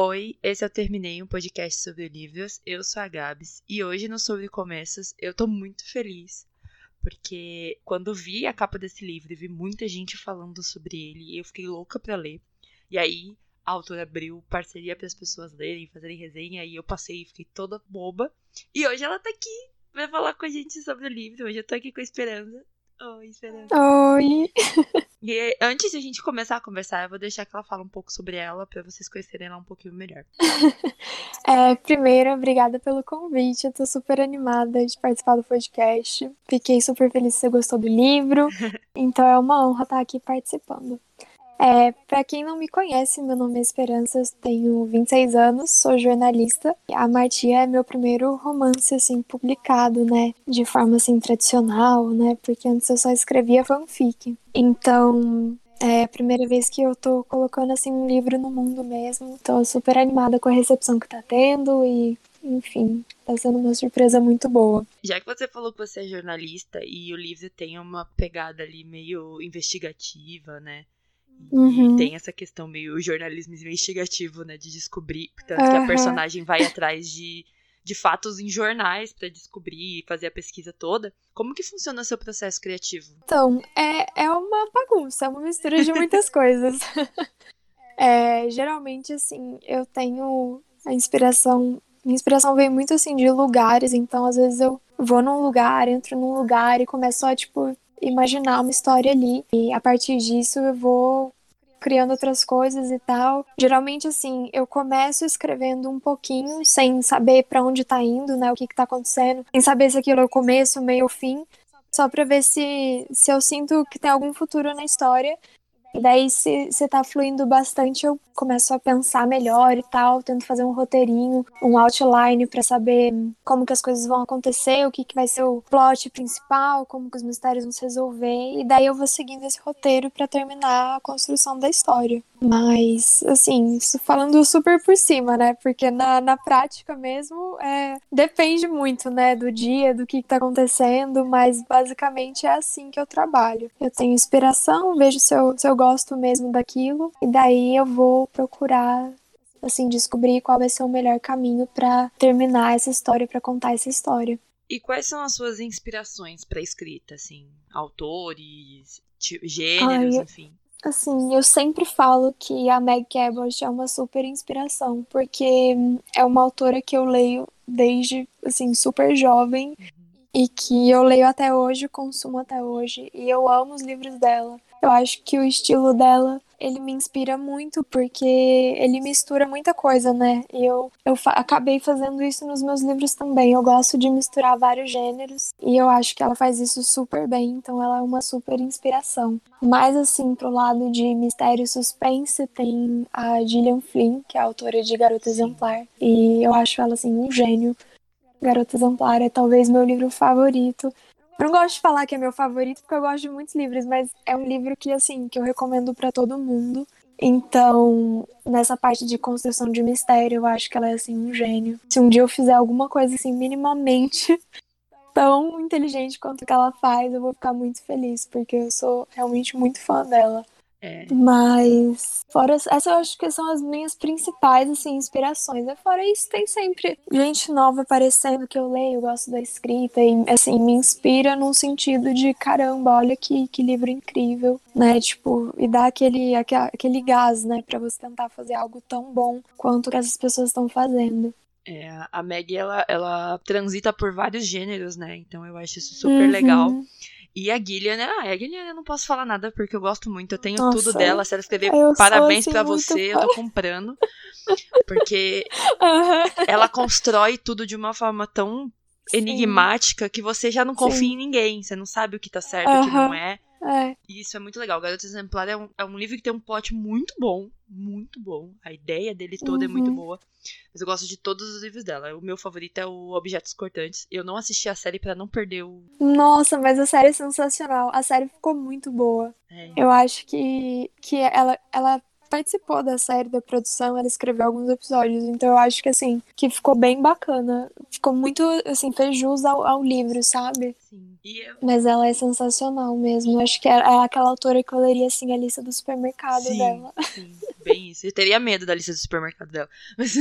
Oi, esse eu terminei um podcast sobre livros. Eu sou a Gabs e hoje no Sobre Começos eu tô muito feliz porque quando vi a capa desse livro e vi muita gente falando sobre ele, eu fiquei louca para ler. E aí a autora abriu parceria para as pessoas lerem, fazerem resenha e eu passei e fiquei toda boba. E hoje ela tá aqui pra falar com a gente sobre o livro. Hoje eu tô aqui com a Esperança. Oi, Esperança. Oi. E antes de a gente começar a conversar, eu vou deixar que ela fale um pouco sobre ela para vocês conhecerem ela um pouquinho melhor. é, primeiro, obrigada pelo convite. Eu tô super animada de participar do podcast. Fiquei super feliz que você gostou do livro. Então é uma honra estar aqui participando. É, para quem não me conhece, meu nome é Esperança, tenho 26 anos, sou jornalista. A Martia é meu primeiro romance assim publicado, né, de forma assim tradicional, né, porque antes eu só escrevia fanfic. Então, é a primeira vez que eu tô colocando assim um livro no mundo mesmo. Tô super animada com a recepção que tá tendo e enfim, tá sendo uma surpresa muito boa. Já que você falou que você é jornalista e o livro tem uma pegada ali meio investigativa, né? Uhum. E tem essa questão meio jornalismo investigativo, né? De descobrir. Tanto uhum. que a personagem vai atrás de, de fatos em jornais para descobrir e fazer a pesquisa toda. Como que funciona o seu processo criativo? Então, é, é uma bagunça, é uma mistura de muitas coisas. É, geralmente, assim, eu tenho a inspiração. Minha inspiração vem muito assim de lugares, então às vezes eu vou num lugar, entro num lugar e começo a, tipo, imaginar uma história ali. E a partir disso eu vou criando outras coisas e tal. Geralmente, assim, eu começo escrevendo um pouquinho, sem saber para onde tá indo, né? O que que tá acontecendo, sem saber se aquilo é o começo, meio ou fim, só pra ver se, se eu sinto que tem algum futuro na história. E daí, se, se tá fluindo bastante, eu começo a pensar melhor e tal, tento fazer um roteirinho, um outline para saber como que as coisas vão acontecer, o que, que vai ser o plot principal, como que os mistérios vão se resolver, e daí eu vou seguindo esse roteiro para terminar a construção da história. Mas, assim, falando super por cima, né? Porque na, na prática mesmo, é, depende muito, né? Do dia, do que, que tá acontecendo, mas basicamente é assim que eu trabalho. Eu tenho inspiração, vejo se eu, se eu gosto mesmo daquilo, e daí eu vou procurar assim descobrir qual vai ser o melhor caminho para terminar essa história, para contar essa história. E quais são as suas inspirações para escrita, assim, autores, gêneros, Ai, enfim? Assim, eu sempre falo que a Meg Cabot é uma super inspiração, porque é uma autora que eu leio desde, assim, super jovem uhum. e que eu leio até hoje, consumo até hoje, e eu amo os livros dela. Eu acho que o estilo dela ele me inspira muito porque ele mistura muita coisa, né? E eu, eu fa acabei fazendo isso nos meus livros também. Eu gosto de misturar vários gêneros e eu acho que ela faz isso super bem, então ela é uma super inspiração. Mais assim, pro lado de mistério e suspense, tem a Gillian Flynn, que é a autora de Garota Exemplar, e eu acho ela assim um gênio. Garota Exemplar é talvez meu livro favorito. Não gosto de falar que é meu favorito, porque eu gosto de muitos livros, mas é um livro que, assim, que eu recomendo para todo mundo. Então, nessa parte de construção de mistério, eu acho que ela é, assim, um gênio. Se um dia eu fizer alguma coisa, assim, minimamente tão inteligente quanto que ela faz, eu vou ficar muito feliz, porque eu sou realmente muito fã dela. É. Mas, fora essas, eu acho que são as minhas principais, assim, inspirações. E fora isso, tem sempre gente nova aparecendo que eu leio, eu gosto da escrita e, assim, me inspira num sentido de caramba, olha que, que livro incrível, né? Tipo, e dá aquele, aquele gás, né, pra você tentar fazer algo tão bom quanto que essas pessoas estão fazendo. É, a Maggie, ela, ela transita por vários gêneros, né? Então eu acho isso super uhum. legal. E a Gillian, né? Ah, a Gillian eu não posso falar nada porque eu gosto muito. Eu tenho Nossa, tudo dela. Se ela escrever parabéns assim, para você, eu tô comprando. Porque uhum. ela constrói tudo de uma forma tão Sim. enigmática que você já não confia Sim. em ninguém. Você não sabe o que tá certo, o que não é. É. E isso é muito legal. Garota Exemplar é um, é um livro que tem um plot muito bom. Muito bom. A ideia dele toda uhum. é muito uhum. boa. Mas eu gosto de todos os livros dela. O meu favorito é o Objetos Cortantes. Eu não assisti a série para não perder o. Nossa, mas a série é sensacional. A série ficou muito boa. É. Eu acho que, que ela, ela participou da série da produção, ela escreveu alguns episódios, então eu acho que assim, que ficou bem bacana. Ficou muito, assim, fez jus ao, ao livro, sabe? Sim. Eu... Mas ela é sensacional mesmo. Eu acho que é, é aquela autora que eu leria assim a lista do supermercado sim, dela. Sim, bem isso. Eu teria medo da lista do supermercado dela. Mas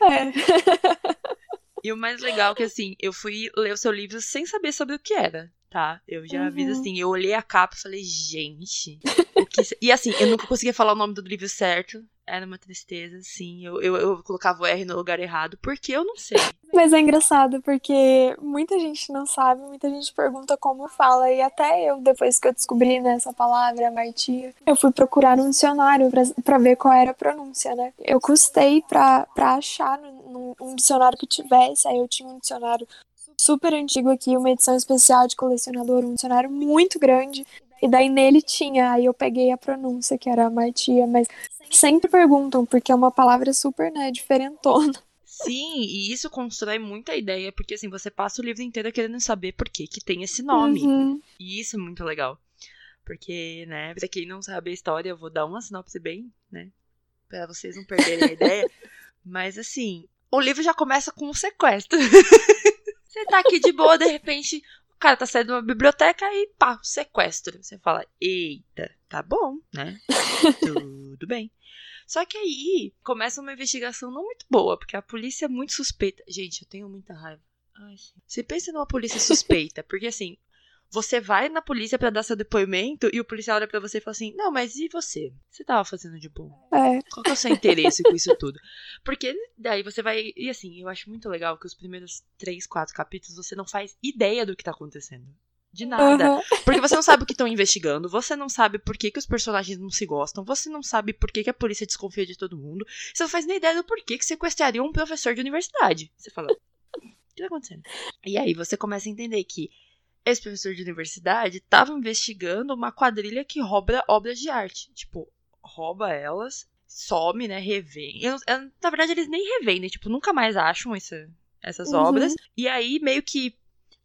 É. E o mais legal é que, assim, eu fui ler o seu livro sem saber sobre o que era, tá? Eu já uhum. aviso assim, eu olhei a capa e falei, gente. E assim, eu nunca conseguia falar o nome do livro certo. Era uma tristeza, sim. Eu, eu, eu, colocava o R no lugar errado, porque eu não sei. Mas é engraçado, porque muita gente não sabe, muita gente pergunta como fala. E até eu, depois que eu descobri né, essa palavra, martia, eu fui procurar um dicionário para ver qual era a pronúncia, né? Eu custei pra, pra achar num, um dicionário que tivesse. Aí eu tinha um dicionário super antigo aqui, uma edição especial de colecionador, um dicionário muito grande. E daí nele tinha, aí eu peguei a pronúncia, que era martia, mas sempre perguntam, porque é uma palavra super, né, diferentona. Sim, e isso constrói muita ideia, porque assim, você passa o livro inteiro querendo saber por que que tem esse nome. Uhum. E isso é muito legal. Porque, né, pra quem não sabe a história, eu vou dar uma sinopse bem, né, pra vocês não perderem a ideia. Mas assim, o livro já começa com um sequestro. você tá aqui de boa, de repente, cara tá saindo de uma biblioteca e pá, sequestro. Você fala, eita, tá bom, né? Tudo bem. Só que aí começa uma investigação não muito boa, porque a polícia é muito suspeita. Gente, eu tenho muita raiva. Ai, você pensa numa polícia suspeita, porque assim, você vai na polícia para dar seu depoimento e o policial olha para você e fala assim: Não, mas e você? Você tava fazendo de bom? É. Qual que é o seu interesse com isso tudo? Porque daí você vai. E assim, eu acho muito legal que os primeiros três, quatro capítulos você não faz ideia do que tá acontecendo. De nada. Uhum. Porque você não sabe o que estão investigando, você não sabe por que, que os personagens não se gostam, você não sabe por que, que a polícia desconfia de todo mundo, você não faz nem ideia do porquê que sequestraria um professor de universidade. Você fala, o que tá acontecendo? E aí você começa a entender que esse professor de universidade estava investigando uma quadrilha que rouba obras de arte. Tipo, rouba elas, some, né? Revende. Eu, eu, na verdade, eles nem revendem, tipo, nunca mais acham essa, essas uhum. obras. E aí, meio que.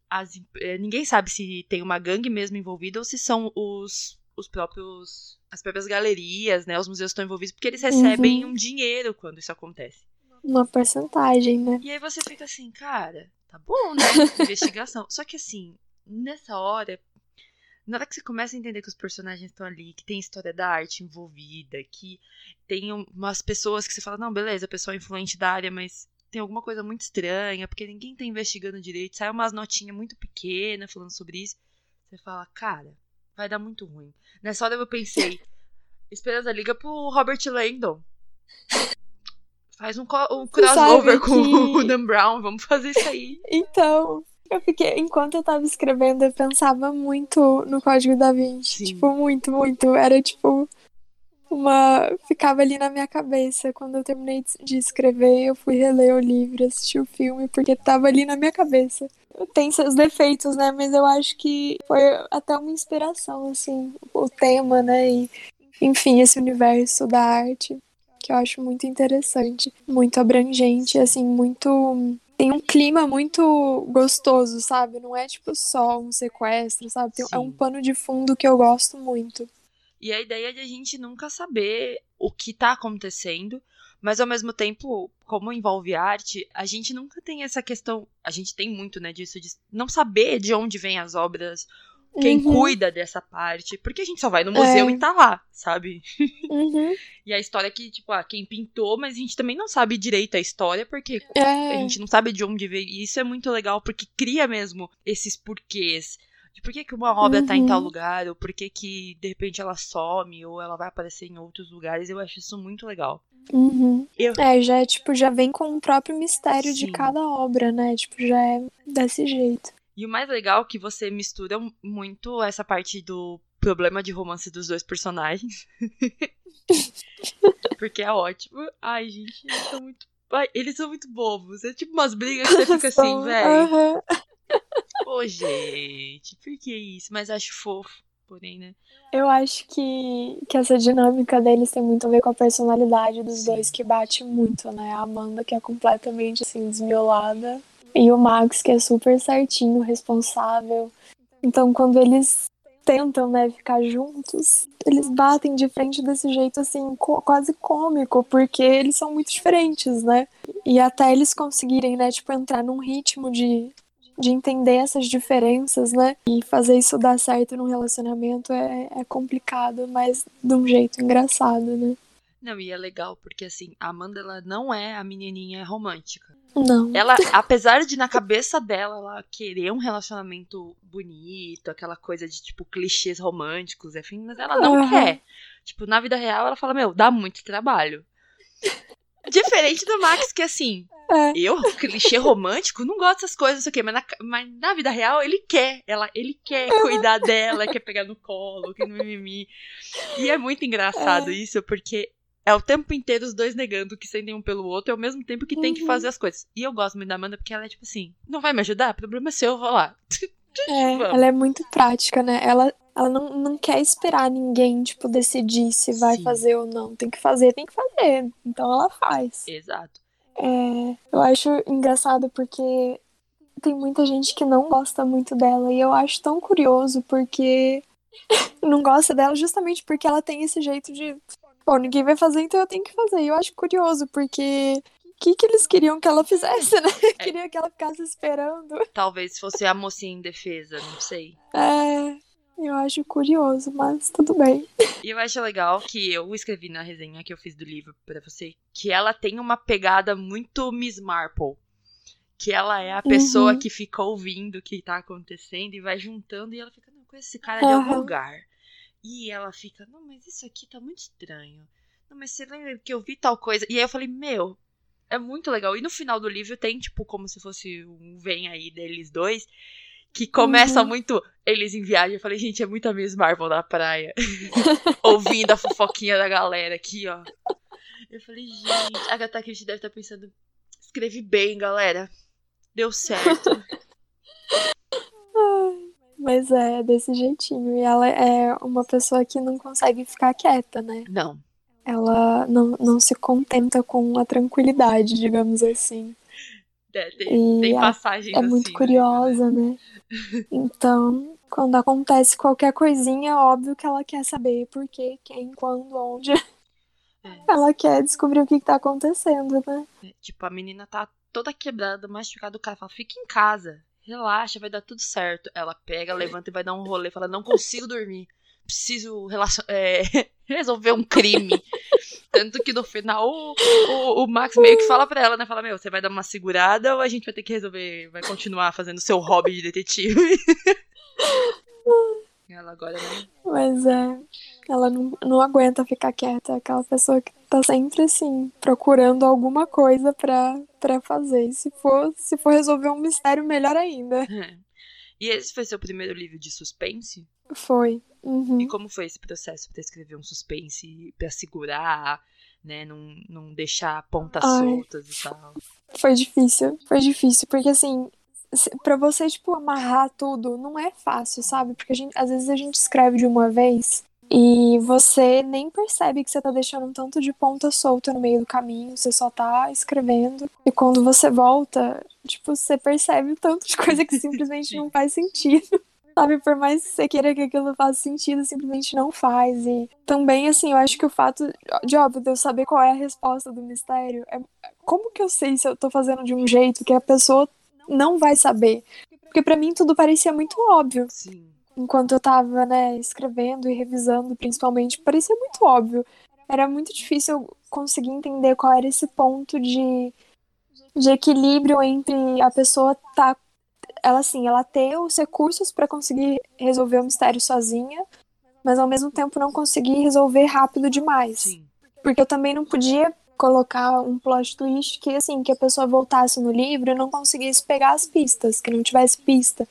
As, é, ninguém sabe se tem uma gangue mesmo envolvida ou se são os, os próprios. As próprias galerias, né? Os museus estão envolvidos, porque eles recebem uhum. um dinheiro quando isso acontece. Uma porcentagem, né? E aí você fica assim, cara, tá bom, né? Investigação. Só que assim, nessa hora, na hora que você começa a entender que os personagens estão ali, que tem história da arte envolvida, que tem umas pessoas que você fala, não, beleza, a pessoa é influente da área, mas tem alguma coisa muito estranha, porque ninguém tá investigando direito, sai umas notinhas muito pequenas falando sobre isso. Você fala, cara, vai dar muito ruim. Nessa hora eu pensei, Esperança liga pro Robert Landon. Faz um, um crossover com o Dan Brown, vamos fazer isso aí. Então, eu fiquei, enquanto eu tava escrevendo, eu pensava muito no Código da Vinci. Sim. Tipo, muito, muito. Era tipo uma. Ficava ali na minha cabeça. Quando eu terminei de escrever, eu fui reler o livro, assistir o filme, porque tava ali na minha cabeça. Tem seus defeitos, né? Mas eu acho que foi até uma inspiração, assim, o tema, né? E, enfim, esse universo da arte, que eu acho muito interessante, muito abrangente, assim, muito tem um clima muito gostoso, sabe? Não é tipo só um sequestro, sabe? Tem, é um pano de fundo que eu gosto muito. E a ideia de a gente nunca saber o que tá acontecendo, mas ao mesmo tempo, como envolve arte, a gente nunca tem essa questão. A gente tem muito, né, disso, de não saber de onde vêm as obras, quem uhum. cuida dessa parte. Porque a gente só vai no museu é. e tá lá, sabe? Uhum. e a história que, tipo, ah, quem pintou, mas a gente também não sabe direito a história, porque é. a gente não sabe de onde veio. E isso é muito legal, porque cria mesmo esses porquês. De por que, que uma obra uhum. tá em tal uhum. lugar, ou por que, que de repente ela some, ou ela vai aparecer em outros lugares. Eu acho isso muito legal. Uhum. Eu... É, já é, tipo, já vem com o próprio mistério Sim. de cada obra, né? Tipo, já é desse jeito. E o mais legal é que você mistura muito essa parte do problema de romance dos dois personagens. Porque é ótimo. Ai, gente, eles são muito. Ai, eles são muito bobos. É tipo umas brigas que você fica assim, velho. Uhum. Pô, gente, por que isso? Mas acho fofo, porém, né? Eu acho que, que essa dinâmica deles tem muito a ver com a personalidade dos dois, que bate muito, né? A Amanda, que é completamente assim, desmiolada, e o Max, que é super certinho, responsável. Então, quando eles tentam, né, ficar juntos, eles batem de frente desse jeito, assim, quase cômico, porque eles são muito diferentes, né? E até eles conseguirem, né, tipo, entrar num ritmo de, de entender essas diferenças, né? E fazer isso dar certo num relacionamento é, é complicado, mas de um jeito engraçado, né? Não, e é legal, porque assim, a Amanda ela não é a menininha romântica. Não. Ela, apesar de na cabeça dela ela querer um relacionamento bonito, aquela coisa de tipo clichês românticos, enfim, mas ela não uhum. quer. Tipo, na vida real ela fala: "Meu, dá muito trabalho". Diferente do Max, que assim, é. eu, clichê romântico, não gosto dessas coisas, não sei o quê, mas na, mas na vida real ele quer. Ela, ele quer cuidar dela, quer pegar no colo, que no mimimi. E é muito engraçado é. isso, porque é o tempo inteiro os dois negando que sentem um pelo outro, e ao mesmo tempo que uhum. tem que uhum. fazer as coisas. E eu gosto muito da Amanda porque ela é tipo assim: não vai me ajudar? Problema é seu, eu vou lá. É, ela é muito prática, né? Ela, ela não, não quer esperar ninguém, tipo, decidir se vai Sim. fazer ou não. Tem que fazer, tem que fazer. Então ela faz. Exato. É, eu acho engraçado porque tem muita gente que não gosta muito dela. E eu acho tão curioso porque não gosta dela justamente porque ela tem esse jeito de Bom, ninguém vai fazer, então eu tenho que fazer. E eu acho curioso, porque o que, que eles queriam que ela fizesse, né? É. Queria que ela ficasse esperando. Talvez fosse a mocinha em defesa, não sei. É, eu acho curioso, mas tudo bem. E eu acho legal que eu escrevi na resenha que eu fiz do livro para você que ela tem uma pegada muito Miss Marple. Que ela é a pessoa uhum. que fica ouvindo o que tá acontecendo e vai juntando e ela fica, não, com esse cara de algum lugar. E ela fica, não, mas isso aqui tá muito estranho. Não, mas você lembra que eu vi tal coisa? E aí eu falei, meu, é muito legal. E no final do livro tem, tipo, como se fosse um vem aí deles dois. Que começa uhum. muito eles em viagem. Eu falei, gente, é muito a Miss Marvel na praia. Ouvindo a fofoquinha da galera aqui, ó. Eu falei, gente, a Agatha Christie deve estar tá pensando, escrevi bem, galera. Deu certo. Mas é desse jeitinho. E ela é uma pessoa que não consegue ficar quieta, né? Não. Ela não, não se contenta com a tranquilidade, digamos assim. É, tem, tem passagens É muito assim, né? curiosa, né? né? Então, quando acontece qualquer coisinha, é óbvio que ela quer saber por quê, quem, quando, onde. É. Ela quer descobrir o que, que tá acontecendo, né? É, tipo, a menina tá toda quebrada, machucada, o cara fala, fica em casa relaxa, vai dar tudo certo. Ela pega, levanta e vai dar um rolê, fala, não consigo dormir. Preciso é, resolver um crime. Tanto que no final o, o, o, Max meio que fala pra ela, né? Fala, meu, você vai dar uma segurada ou a gente vai ter que resolver, vai continuar fazendo seu hobby de detetive. ela agora, né? Mas é. Ela não, não aguenta ficar quieta. É aquela pessoa que tá sempre assim, procurando alguma coisa pra, pra fazer. E se for, se for resolver um mistério, melhor ainda. É. E esse foi seu primeiro livro de suspense? Foi. Uhum. E como foi esse processo para escrever um suspense, para segurar, né, não, não deixar pontas Ai, soltas e tal? Foi difícil, foi difícil, porque assim, para você, tipo, amarrar tudo, não é fácil, sabe? Porque a gente, às vezes a gente escreve de uma vez e você nem percebe que você tá deixando um tanto de ponta solta no meio do caminho, você só tá escrevendo. E quando você volta, tipo, você percebe o tanto de coisa que simplesmente não faz sentido. Sabe, por mais que você queira que aquilo faça sentido, simplesmente não faz. E também, assim, eu acho que o fato de, óbvio, de eu saber qual é a resposta do mistério, é como que eu sei se eu tô fazendo de um jeito que a pessoa não vai saber? Porque para mim tudo parecia muito óbvio. Sim enquanto eu tava, né, escrevendo e revisando, principalmente, parecia muito óbvio. Era muito difícil conseguir entender qual era esse ponto de, de equilíbrio entre a pessoa tá ela assim, ela ter os recursos para conseguir resolver o mistério sozinha, mas ao mesmo tempo não conseguir resolver rápido demais. Sim. Porque eu também não podia colocar um plot twist que assim, que a pessoa voltasse no livro e não conseguisse pegar as pistas, que não tivesse pista.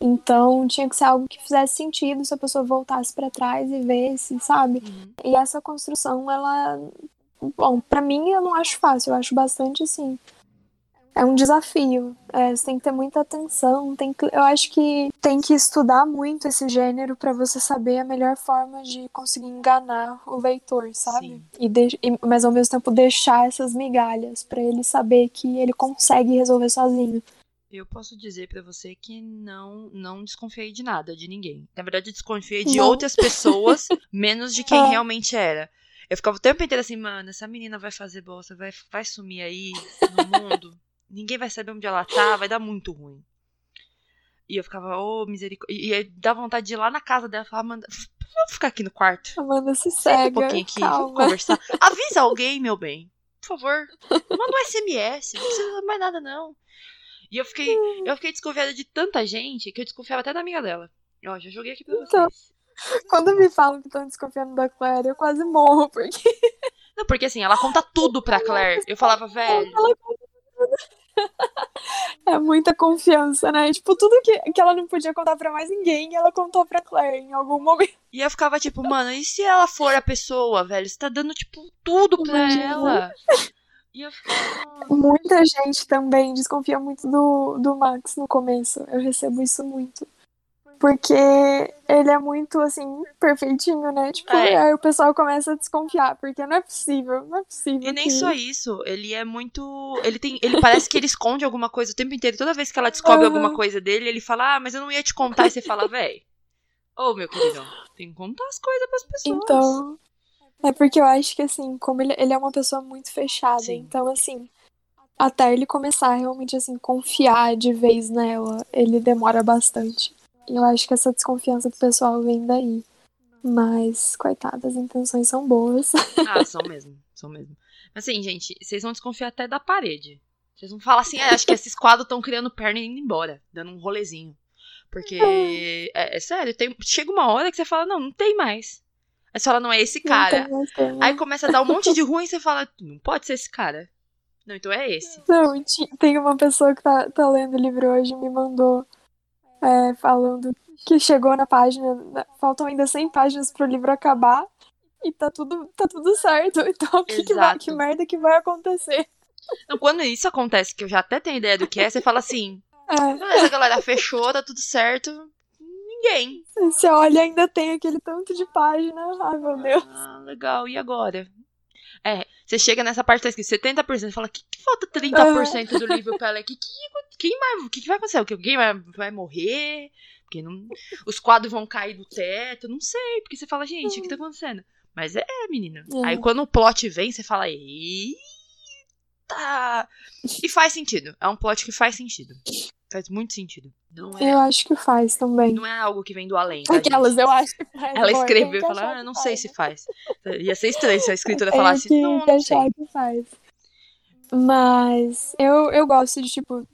Então tinha que ser algo que fizesse sentido se a pessoa voltasse para trás e vesse, sabe? Uhum. E essa construção, ela. Bom, para mim eu não acho fácil, eu acho bastante assim. É um desafio. É, você tem que ter muita atenção. Tem que, eu acho que tem que estudar muito esse gênero para você saber a melhor forma de conseguir enganar o leitor, sabe? E, de, e mas ao mesmo tempo deixar essas migalhas para ele saber que ele consegue resolver sozinho. Eu posso dizer para você que não não desconfiei de nada, de ninguém. Na verdade, desconfiei de não. outras pessoas, menos de quem é. realmente era. Eu ficava o tempo inteiro assim, mano, essa menina vai fazer bolsa, vai, vai sumir aí no mundo. Ninguém vai saber onde ela tá, vai dar muito ruim. E eu ficava, ô, oh, misericórdia. E, e dá vontade de ir lá na casa dela e falar, Amanda, vamos ficar aqui no quarto. Amanda se segue. um pouquinho aqui, calma. vamos conversar. Avisa alguém, meu bem. Por favor. Manda um SMS. Não precisa mais nada, não. E eu fiquei, eu fiquei desconfiada de tanta gente que eu desconfiava até da amiga dela. Ó, já joguei aqui pra então, vocês. Então, quando me falam que estão desconfiando da Claire, eu quase morro, porque. Não, porque assim, ela conta tudo pra Claire. Eu falava, velho. Ela. É muita confiança, né? Tipo, tudo que, que ela não podia contar pra mais ninguém, ela contou pra Claire em algum momento. E eu ficava tipo, mano, e se ela for a pessoa, velho? Você tá dando, tipo, tudo pra Imagina. ela. E eu ficava... Muita gente também desconfia muito do, do Max no começo. Eu recebo isso muito. Porque ele é muito, assim, perfeitinho, né? Tipo, é. aí o pessoal começa a desconfiar, porque não é possível, não é possível. E nem que... só isso, ele é muito. Ele tem. Ele parece que ele esconde alguma coisa o tempo inteiro. Toda vez que ela descobre uhum. alguma coisa dele, ele fala, ah, mas eu não ia te contar. E você fala, véi. Ô, oh, meu querido, tem que contar as coisas pras pessoas. Então. É porque eu acho que, assim, como ele, ele é uma pessoa muito fechada, Sim. então, assim, até ele começar a realmente, assim, confiar de vez nela, ele demora bastante. Eu acho que essa desconfiança do pessoal vem daí. Mas, coitada, as intenções são boas. Ah, são mesmo, são mesmo. Mas assim, gente, vocês vão desconfiar até da parede. Vocês vão falar assim, é, acho que esses quadros estão criando perna e indo embora, dando um rolezinho. Porque, é, é sério, tem, chega uma hora que você fala, não, não tem mais. Aí você fala, não é esse cara. Não tem Aí começa a dar um monte de ruim e você fala, não pode ser esse cara. Não, então é esse. Não, tem uma pessoa que tá, tá lendo o livro hoje e me mandou é, falando que chegou na página, faltam ainda 100 páginas pro livro acabar e tá tudo, tá tudo certo. Então, o que, que, vai, que merda que vai acontecer? Então, quando isso acontece, que eu já até tenho ideia do que é, você fala assim: é. beleza, galera, fechou, tá tudo certo. Ninguém. Você olha ainda tem aquele tanto de página. Ai, meu Deus. Ah, legal. E agora? É, você chega nessa parte tá escrito 70% e fala, que, que falta 30% uhum. do livro pra ela? Que, que, quem vai, que, que vai acontecer? Alguém vai, vai morrer? Porque não, os quadros vão cair do teto? Não sei. Porque você fala, gente, o que tá acontecendo? Mas é, menina. Uhum. Aí quando o plot vem, você fala, eita! E faz sentido. É um plot que faz sentido. Faz muito sentido. Não é, eu acho que faz também. Não é algo que vem do além. Tá, Aquelas, eu acho que faz. Ela escreveu e falou, ah, não sei se faz. Ia ser estranho se a escritora falasse, que não, não sei. que faz. Mas eu, eu gosto de, tipo,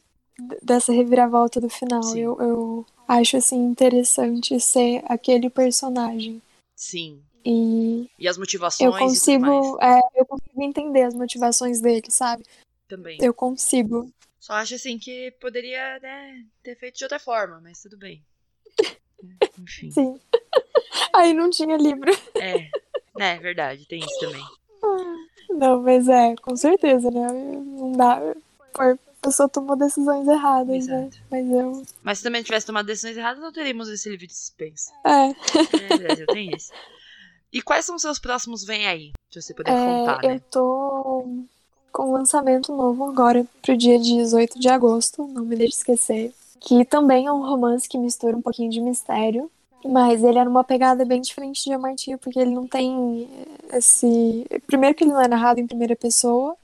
dessa reviravolta do final. Eu, eu acho, assim, interessante ser aquele personagem. Sim. E, e as motivações. Eu consigo, é, eu consigo entender as motivações dele, sabe? Também. Eu consigo. Só acho assim que poderia né, ter feito de outra forma, mas tudo bem. Enfim. Sim. Aí não tinha livro. É, é verdade, tem isso também. Não, mas é, com certeza, né? Não dá. A pessoa tomou decisões erradas, né? Exato. né? Mas eu. Mas se também tivesse tomado decisões erradas, não teríamos esse livro de suspense. É. É, Brasil, tem isso. E quais são os seus próximos vem aí? Se você puder é, contar, né? Eu tô com um lançamento novo agora pro dia 18 de agosto, não me deixe esquecer. Que também é um romance que mistura um pouquinho de mistério. Mas ele é numa pegada bem diferente de Amartya, porque ele não tem esse. Primeiro que ele não é narrado em primeira pessoa.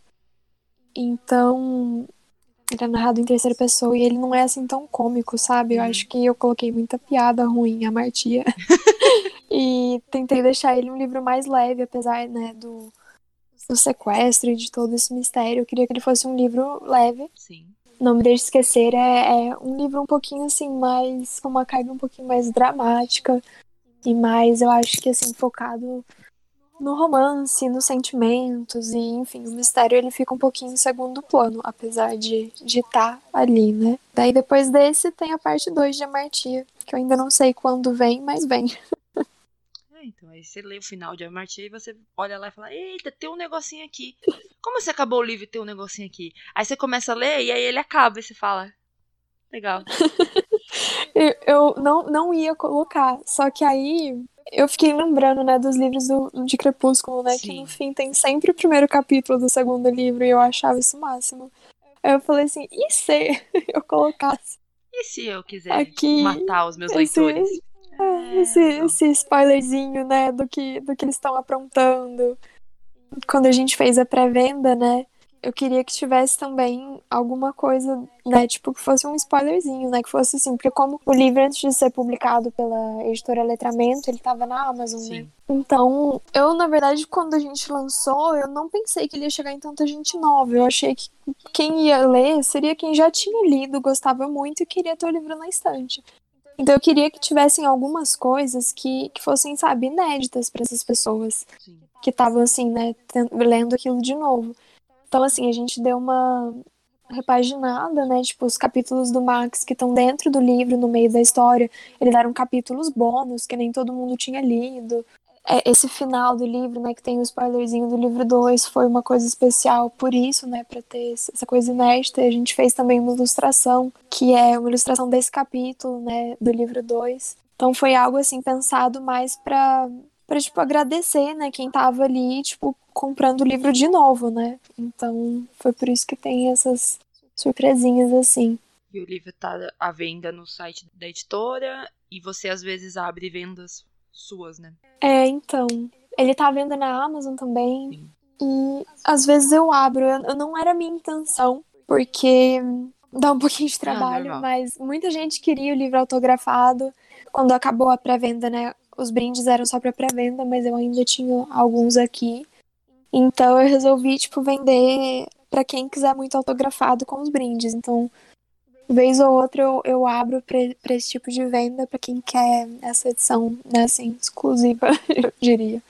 Então. Ele é narrado em terceira pessoa e ele não é assim tão cômico, sabe? Eu uhum. acho que eu coloquei muita piada ruim em Amartya. e tentei deixar ele um livro mais leve, apesar, né, do do sequestro e de todo esse mistério. Eu queria que ele fosse um livro leve. Sim. Não me deixe esquecer, é, é, um livro um pouquinho assim, mais. com uma carga um pouquinho mais dramática. E mais, eu acho que assim, focado no romance, nos sentimentos, e enfim, o mistério ele fica um pouquinho em segundo plano, apesar de estar de tá ali, né? Daí depois desse tem a parte 2 de Amartia, que eu ainda não sei quando vem, mas vem. então. Aí você lê o final de Amartya e você olha lá e fala: Eita, tem um negocinho aqui. Como você acabou o livro e tem um negocinho aqui? Aí você começa a ler e aí ele acaba e você fala: Legal. eu, não, não ia colocar, só que aí eu fiquei lembrando, né, dos livros do, de Crepúsculo, né? Sim. Que no fim tem sempre o primeiro capítulo do segundo livro e eu achava isso o máximo. Aí eu falei assim, e se eu colocasse? E se eu quiser aqui, matar os meus esse, leitores? É, esse, esse spoilerzinho, né, do que, do que eles estão aprontando. Quando a gente fez a pré-venda, né, eu queria que tivesse também alguma coisa, né, tipo, que fosse um spoilerzinho, né, que fosse assim, porque como o livro antes de ser publicado pela editora Letramento, ele tava na Amazon, né? Sim. né? Então, eu, na verdade, quando a gente lançou, eu não pensei que ele ia chegar em tanta gente nova. Eu achei que quem ia ler seria quem já tinha lido, gostava muito e queria ter o livro na estante. Então eu queria que tivessem algumas coisas que, que fossem, sabe, inéditas para essas pessoas Sim. que estavam assim, né, lendo aquilo de novo. Então assim, a gente deu uma repaginada, né, tipo os capítulos do Max que estão dentro do livro, no meio da história, eles eram capítulos bônus que nem todo mundo tinha lido é, esse final do livro, né, que tem o spoilerzinho do livro 2, foi uma coisa especial por isso, né, para ter essa coisa inédita. A gente fez também uma ilustração, que é uma ilustração desse capítulo, né, do livro 2. Então foi algo assim pensado mais para para tipo agradecer, né, quem tava ali, tipo, comprando o livro de novo, né? Então, foi por isso que tem essas surpresinhas assim. E o livro tá à venda no site da editora e você às vezes abre vendas suas, né? É, então. Ele tá vendo na Amazon também. Sim. E às vezes eu abro. Eu, não era minha intenção, porque dá um pouquinho de ah, trabalho, ah, mas muita gente queria o livro autografado. Quando acabou a pré-venda, né? Os brindes eram só pra pré-venda, mas eu ainda tinha alguns aqui. Então eu resolvi, tipo, vender para quem quiser muito autografado com os brindes. Então vez ou outra eu, eu abro para esse tipo de venda para quem quer essa edição, né, assim, exclusiva, eu diria.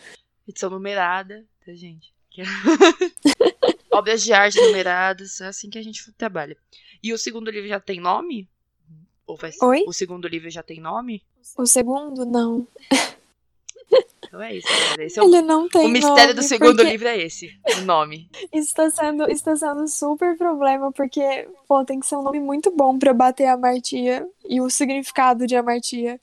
Edição numerada, tá, gente? Obras de arte numeradas, é assim que a gente trabalha. E o segundo livro já tem nome? Ou vai... Oi? O segundo livro já tem nome? O segundo, não. Então é isso. Esse é Ele não tem O mistério do segundo porque... livro é esse, o nome. Está sendo, está sendo super problema, porque, pô, tem que ser um nome muito bom para bater a amartia e o significado de amartia.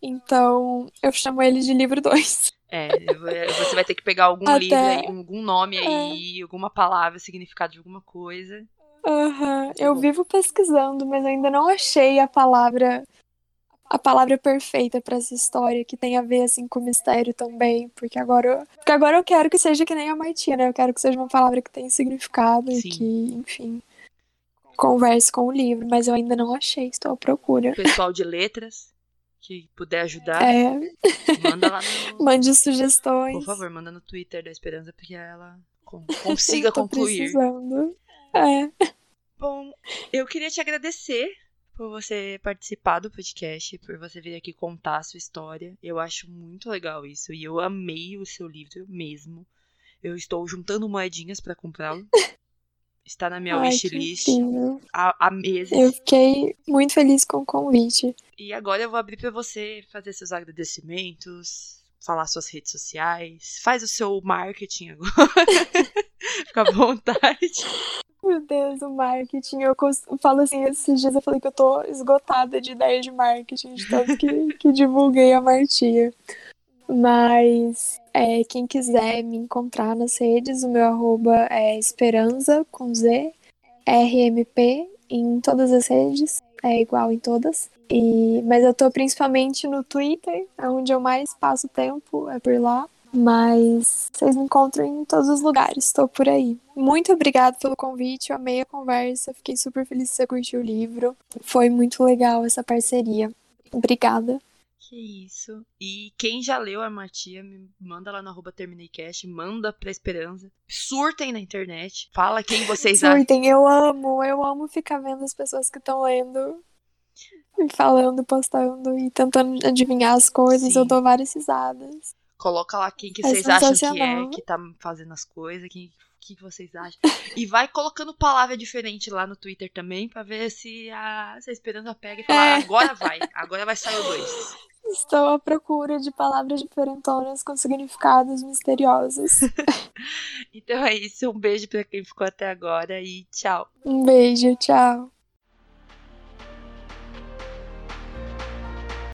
Então, eu chamo ele de livro 2. É, você vai ter que pegar algum Até... livro algum nome aí, é. alguma palavra, significado de alguma coisa. Aham, uhum. eu vivo pesquisando, mas ainda não achei a palavra a palavra perfeita para essa história, que tem a ver assim com mistério também, porque agora, porque agora eu quero que seja que nem a Martinha, né? Eu quero que seja uma palavra que tenha significado Sim. e que, enfim, converse com o livro, mas eu ainda não achei, estou à procura. Pessoal de letras que puder ajudar, é. manda lá no... Mande sugestões. Por favor, manda no Twitter da Esperança porque ela consiga concluir. Precisando. É. Bom, eu queria te agradecer por você participar do podcast, por você vir aqui contar a sua história. Eu acho muito legal isso e eu amei o seu livro mesmo. Eu estou juntando moedinhas para comprá-lo. Está na minha wishlist há, há meses. Eu fiquei muito feliz com o convite. E agora eu vou abrir para você fazer seus agradecimentos, falar suas redes sociais, faz o seu marketing agora. Fica à vontade. Meu Deus, o marketing. Eu falo assim, esses dias eu falei que eu tô esgotada de ideias de marketing, de tanto que, que divulguei a Martia. Mas é, quem quiser me encontrar nas redes, o meu arroba é esperança com Z, RMP, em todas as redes, é igual em todas. E, mas eu tô principalmente no Twitter, é onde eu mais passo tempo, é por lá. Mas vocês me encontram em todos os lugares, estou por aí. Muito obrigada pelo convite, eu amei a conversa, fiquei super feliz que você curtiu o livro. Foi muito legal essa parceria. Obrigada. Que isso. E quem já leu a Matia, me manda lá no arroba TermineiCast, manda pra Esperança. Surtem na internet. Fala quem vocês acham. Surtem, eu amo, eu amo ficar vendo as pessoas que estão lendo. E falando, postando e tentando adivinhar as coisas. Sim. Eu dou várias risadas. Coloca lá quem que é vocês acham que é que tá fazendo as coisas, quem que, vocês acham. E vai colocando palavra diferente lá no Twitter também, pra ver se a, se a Esperança pega e fala, é. agora vai, agora vai sair o dois. Estou à procura de palavras diferentonas com significados misteriosos. então é isso, um beijo pra quem ficou até agora e tchau. Um beijo, tchau.